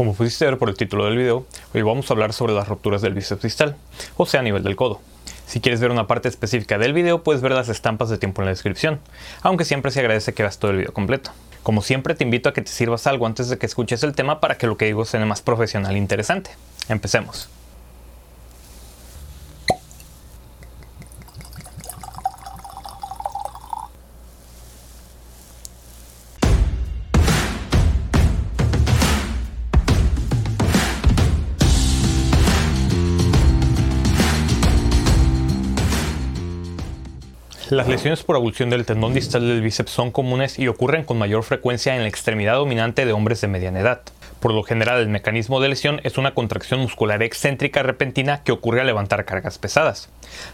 Como pudiste ver por el título del video, hoy vamos a hablar sobre las rupturas del bíceps distal, o sea a nivel del codo. Si quieres ver una parte específica del video, puedes ver las estampas de tiempo en la descripción, aunque siempre se agradece que veas todo el video completo. Como siempre, te invito a que te sirvas algo antes de que escuches el tema para que lo que digo sea más profesional e interesante. Empecemos. Las lesiones por abulsión del tendón distal del bíceps son comunes y ocurren con mayor frecuencia en la extremidad dominante de hombres de mediana edad. Por lo general, el mecanismo de lesión es una contracción muscular excéntrica repentina que ocurre al levantar cargas pesadas.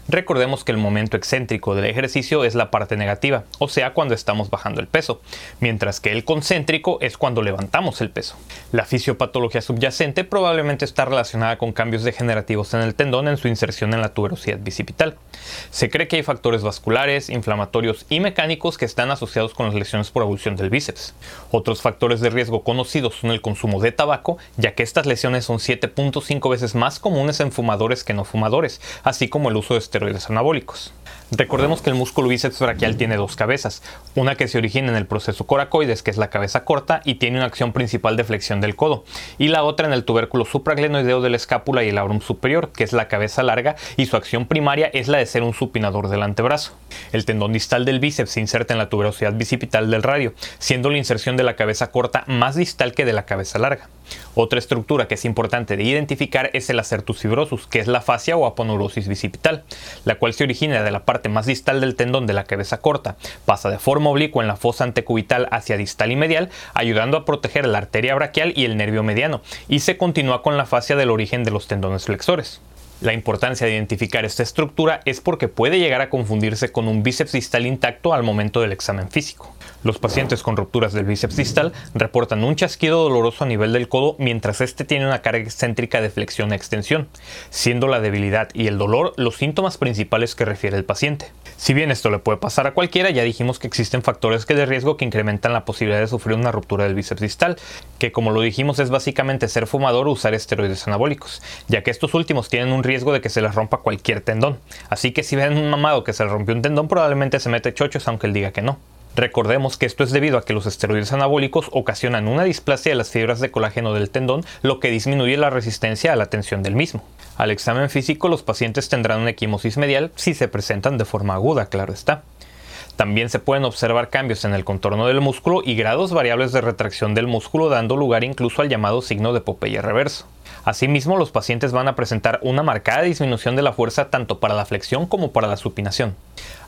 Recordemos que el momento excéntrico del ejercicio es la parte negativa, o sea, cuando estamos bajando el peso, mientras que el concéntrico es cuando levantamos el peso. La fisiopatología subyacente probablemente está relacionada con cambios degenerativos en el tendón en su inserción en la tuberosidad bicipital. Se cree que hay factores vasculares, inflamatorios y mecánicos que están asociados con las lesiones por abulsión del bíceps. Otros factores de riesgo conocidos son el consumo de tabaco, ya que estas lesiones son 7.5 veces más comunes en fumadores que no fumadores, así como el uso de esteroides anabólicos. Recordemos que el músculo bíceps braquial tiene dos cabezas, una que se origina en el proceso coracoides, que es la cabeza corta y tiene una acción principal de flexión del codo, y la otra en el tubérculo supraglenoideo de la escápula y el labrum superior, que es la cabeza larga y su acción primaria es la de ser un supinador del antebrazo. El tendón distal del bíceps se inserta en la tuberosidad bicipital del radio, siendo la inserción de la cabeza corta más distal que de la cabeza larga. Otra estructura que es importante de identificar es el acertus fibrosus, que es la fascia o aponeurosis bicipital, la cual se origina de la parte más distal del tendón de la cabeza corta, pasa de forma oblicua en la fosa antecubital hacia distal y medial, ayudando a proteger la arteria braquial y el nervio mediano, y se continúa con la fascia del origen de los tendones flexores. La importancia de identificar esta estructura es porque puede llegar a confundirse con un bíceps distal intacto al momento del examen físico. Los pacientes con rupturas del bíceps distal reportan un chasquido doloroso a nivel del codo mientras este tiene una carga excéntrica de flexión e extensión, siendo la debilidad y el dolor los síntomas principales que refiere el paciente. Si bien esto le puede pasar a cualquiera, ya dijimos que existen factores que de riesgo que incrementan la posibilidad de sufrir una ruptura del bíceps distal, que como lo dijimos es básicamente ser fumador o usar esteroides anabólicos, ya que estos últimos tienen un riesgo de que se les rompa cualquier tendón. Así que si ven un mamado que se le rompió un tendón, probablemente se mete chochos aunque él diga que no. Recordemos que esto es debido a que los esteroides anabólicos ocasionan una displasia de las fibras de colágeno del tendón, lo que disminuye la resistencia a la tensión del mismo. Al examen físico los pacientes tendrán una equimosis medial si se presentan de forma aguda, claro está. También se pueden observar cambios en el contorno del músculo y grados variables de retracción del músculo dando lugar incluso al llamado signo de Popeye reverso. Asimismo, los pacientes van a presentar una marcada disminución de la fuerza tanto para la flexión como para la supinación.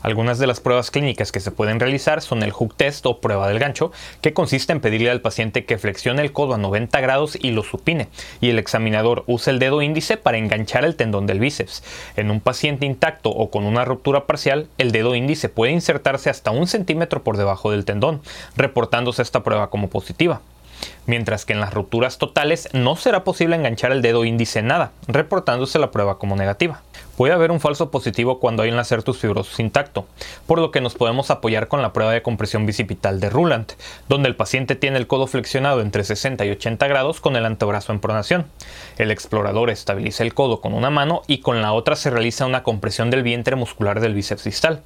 Algunas de las pruebas clínicas que se pueden realizar son el hook test o prueba del gancho, que consiste en pedirle al paciente que flexione el codo a 90 grados y lo supine, y el examinador usa el dedo índice para enganchar el tendón del bíceps. En un paciente intacto o con una ruptura parcial, el dedo índice puede insertarse hasta un centímetro por debajo del tendón, reportándose esta prueba como positiva mientras que en las rupturas totales no será posible enganchar el dedo índice en nada, reportándose la prueba como negativa. Puede haber un falso positivo cuando hay un acertus fibrosus intacto, por lo que nos podemos apoyar con la prueba de compresión bicipital de Ruland, donde el paciente tiene el codo flexionado entre 60 y 80 grados con el antebrazo en pronación. El explorador estabiliza el codo con una mano y con la otra se realiza una compresión del vientre muscular del bíceps distal.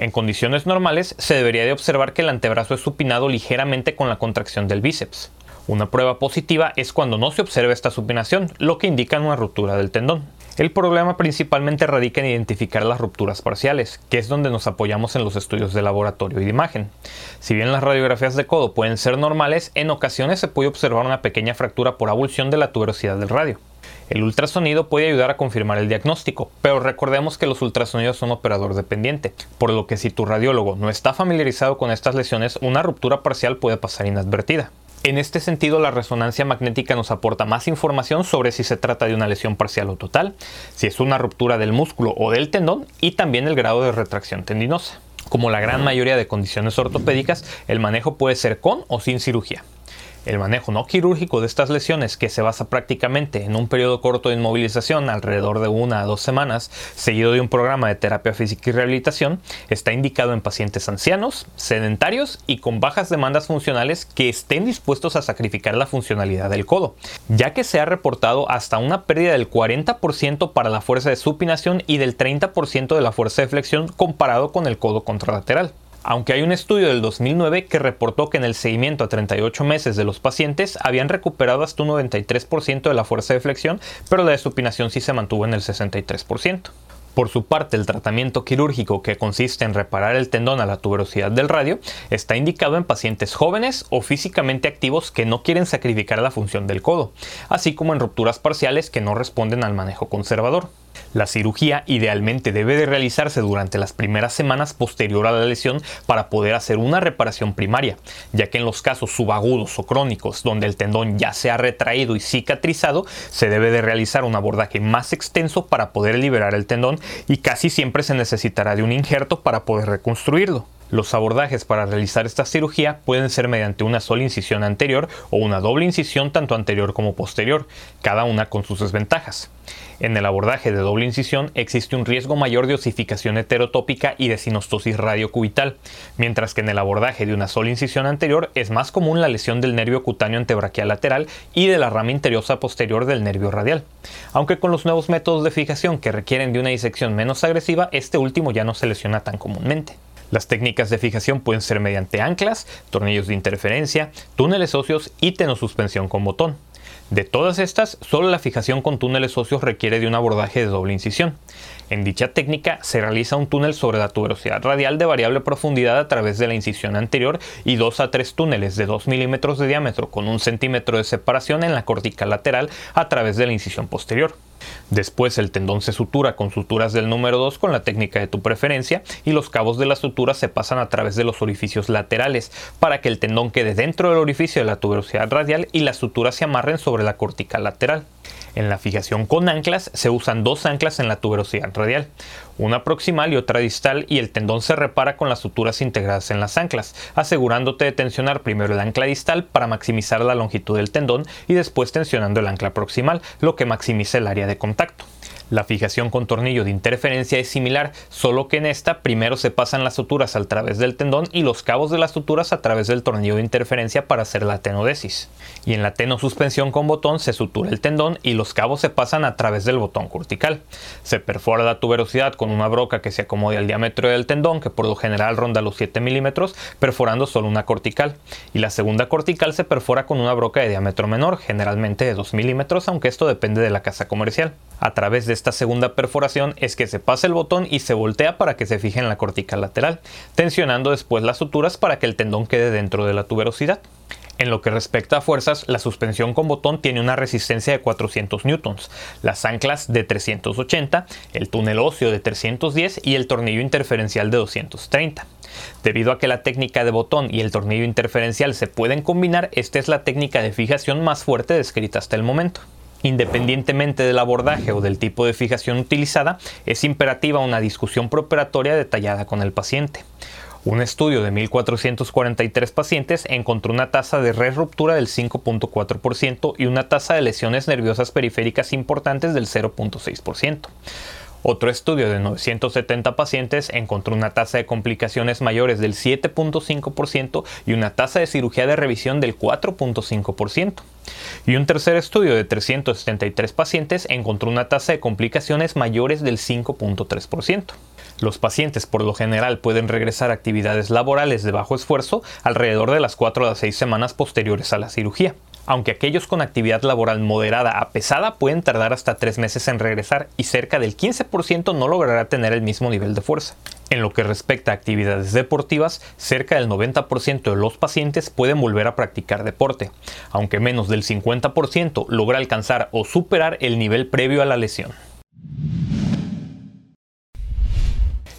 En condiciones normales se debería de observar que el antebrazo es supinado ligeramente con la contracción del bíceps. Una prueba positiva es cuando no se observa esta supinación, lo que indica una ruptura del tendón. El problema principalmente radica en identificar las rupturas parciales, que es donde nos apoyamos en los estudios de laboratorio y de imagen. Si bien las radiografías de codo pueden ser normales, en ocasiones se puede observar una pequeña fractura por abulsión de la tuberosidad del radio. El ultrasonido puede ayudar a confirmar el diagnóstico, pero recordemos que los ultrasonidos son operador dependiente, por lo que si tu radiólogo no está familiarizado con estas lesiones, una ruptura parcial puede pasar inadvertida. En este sentido, la resonancia magnética nos aporta más información sobre si se trata de una lesión parcial o total, si es una ruptura del músculo o del tendón y también el grado de retracción tendinosa. Como la gran mayoría de condiciones ortopédicas, el manejo puede ser con o sin cirugía. El manejo no quirúrgico de estas lesiones, que se basa prácticamente en un periodo corto de inmovilización, alrededor de una a dos semanas, seguido de un programa de terapia física y rehabilitación, está indicado en pacientes ancianos, sedentarios y con bajas demandas funcionales que estén dispuestos a sacrificar la funcionalidad del codo, ya que se ha reportado hasta una pérdida del 40% para la fuerza de supinación y del 30% de la fuerza de flexión comparado con el codo contralateral aunque hay un estudio del 2009 que reportó que en el seguimiento a 38 meses de los pacientes habían recuperado hasta un 93% de la fuerza de flexión, pero la de supinación sí se mantuvo en el 63%. Por su parte, el tratamiento quirúrgico que consiste en reparar el tendón a la tuberosidad del radio está indicado en pacientes jóvenes o físicamente activos que no quieren sacrificar la función del codo, así como en rupturas parciales que no responden al manejo conservador. La cirugía idealmente debe de realizarse durante las primeras semanas posterior a la lesión para poder hacer una reparación primaria, ya que en los casos subagudos o crónicos donde el tendón ya se ha retraído y cicatrizado, se debe de realizar un abordaje más extenso para poder liberar el tendón y casi siempre se necesitará de un injerto para poder reconstruirlo. Los abordajes para realizar esta cirugía pueden ser mediante una sola incisión anterior o una doble incisión tanto anterior como posterior, cada una con sus desventajas. En el abordaje de doble incisión existe un riesgo mayor de osificación heterotópica y de sinostosis radiocubital, mientras que en el abordaje de una sola incisión anterior es más común la lesión del nervio cutáneo antebraquial lateral y de la rama interiosa posterior del nervio radial. Aunque con los nuevos métodos de fijación que requieren de una disección menos agresiva, este último ya no se lesiona tan comúnmente. Las técnicas de fijación pueden ser mediante anclas, tornillos de interferencia, túneles óseos y tenosuspensión con botón. De todas estas, solo la fijación con túneles óseos requiere de un abordaje de doble incisión. En dicha técnica se realiza un túnel sobre la tuberosidad radial de variable profundidad a través de la incisión anterior y dos a tres túneles de 2 milímetros de diámetro con un centímetro de separación en la cortical lateral a través de la incisión posterior. Después el tendón se sutura con suturas del número 2 con la técnica de tu preferencia y los cabos de la sutura se pasan a través de los orificios laterales para que el tendón quede dentro del orificio de la tuberosidad radial y las suturas se amarren sobre la cortical lateral. En la fijación con anclas se usan dos anclas en la tuberosidad radial, una proximal y otra distal y el tendón se repara con las suturas integradas en las anclas, asegurándote de tensionar primero el ancla distal para maximizar la longitud del tendón y después tensionando el ancla proximal, lo que maximiza el área de contacto. La fijación con tornillo de interferencia es similar, solo que en esta primero se pasan las suturas a través del tendón y los cabos de las suturas a través del tornillo de interferencia para hacer la tenodesis. Y en la tenosuspensión con botón se sutura el tendón y los cabos se pasan a través del botón cortical. Se perfora la tuberosidad con una broca que se acomode al diámetro del tendón, que por lo general ronda los 7 milímetros, perforando solo una cortical. Y la segunda cortical se perfora con una broca de diámetro menor, generalmente de 2 milímetros, aunque esto depende de la casa comercial. A través de esta segunda perforación es que se pasa el botón y se voltea para que se fije en la cortical lateral, tensionando después las suturas para que el tendón quede dentro de la tuberosidad. En lo que respecta a fuerzas, la suspensión con botón tiene una resistencia de 400 newtons, las anclas de 380, el túnel óseo de 310 y el tornillo interferencial de 230. Debido a que la técnica de botón y el tornillo interferencial se pueden combinar, esta es la técnica de fijación más fuerte descrita hasta el momento. Independientemente del abordaje o del tipo de fijación utilizada, es imperativa una discusión preoperatoria detallada con el paciente. Un estudio de 1.443 pacientes encontró una tasa de re-ruptura del 5.4% y una tasa de lesiones nerviosas periféricas importantes del 0.6%. Otro estudio de 970 pacientes encontró una tasa de complicaciones mayores del 7.5% y una tasa de cirugía de revisión del 4.5%. Y un tercer estudio de 373 pacientes encontró una tasa de complicaciones mayores del 5.3%. Los pacientes por lo general pueden regresar a actividades laborales de bajo esfuerzo alrededor de las 4 a 6 semanas posteriores a la cirugía aunque aquellos con actividad laboral moderada a pesada pueden tardar hasta 3 meses en regresar y cerca del 15% no logrará tener el mismo nivel de fuerza. En lo que respecta a actividades deportivas, cerca del 90% de los pacientes pueden volver a practicar deporte, aunque menos del 50% logra alcanzar o superar el nivel previo a la lesión.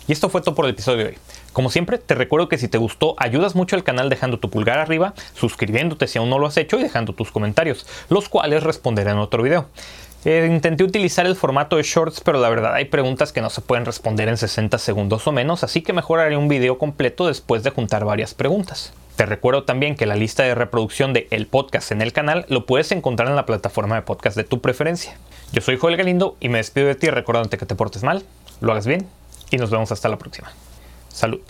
Y esto fue todo por el episodio de hoy. Como siempre, te recuerdo que si te gustó, ayudas mucho al canal dejando tu pulgar arriba, suscribiéndote si aún no lo has hecho y dejando tus comentarios, los cuales responderé en otro video. Eh, intenté utilizar el formato de shorts, pero la verdad hay preguntas que no se pueden responder en 60 segundos o menos, así que mejor haré un video completo después de juntar varias preguntas. Te recuerdo también que la lista de reproducción de el podcast en el canal lo puedes encontrar en la plataforma de podcast de tu preferencia. Yo soy Joel Galindo y me despido de ti recordándote que te portes mal, lo hagas bien y nos vemos hasta la próxima. Salud.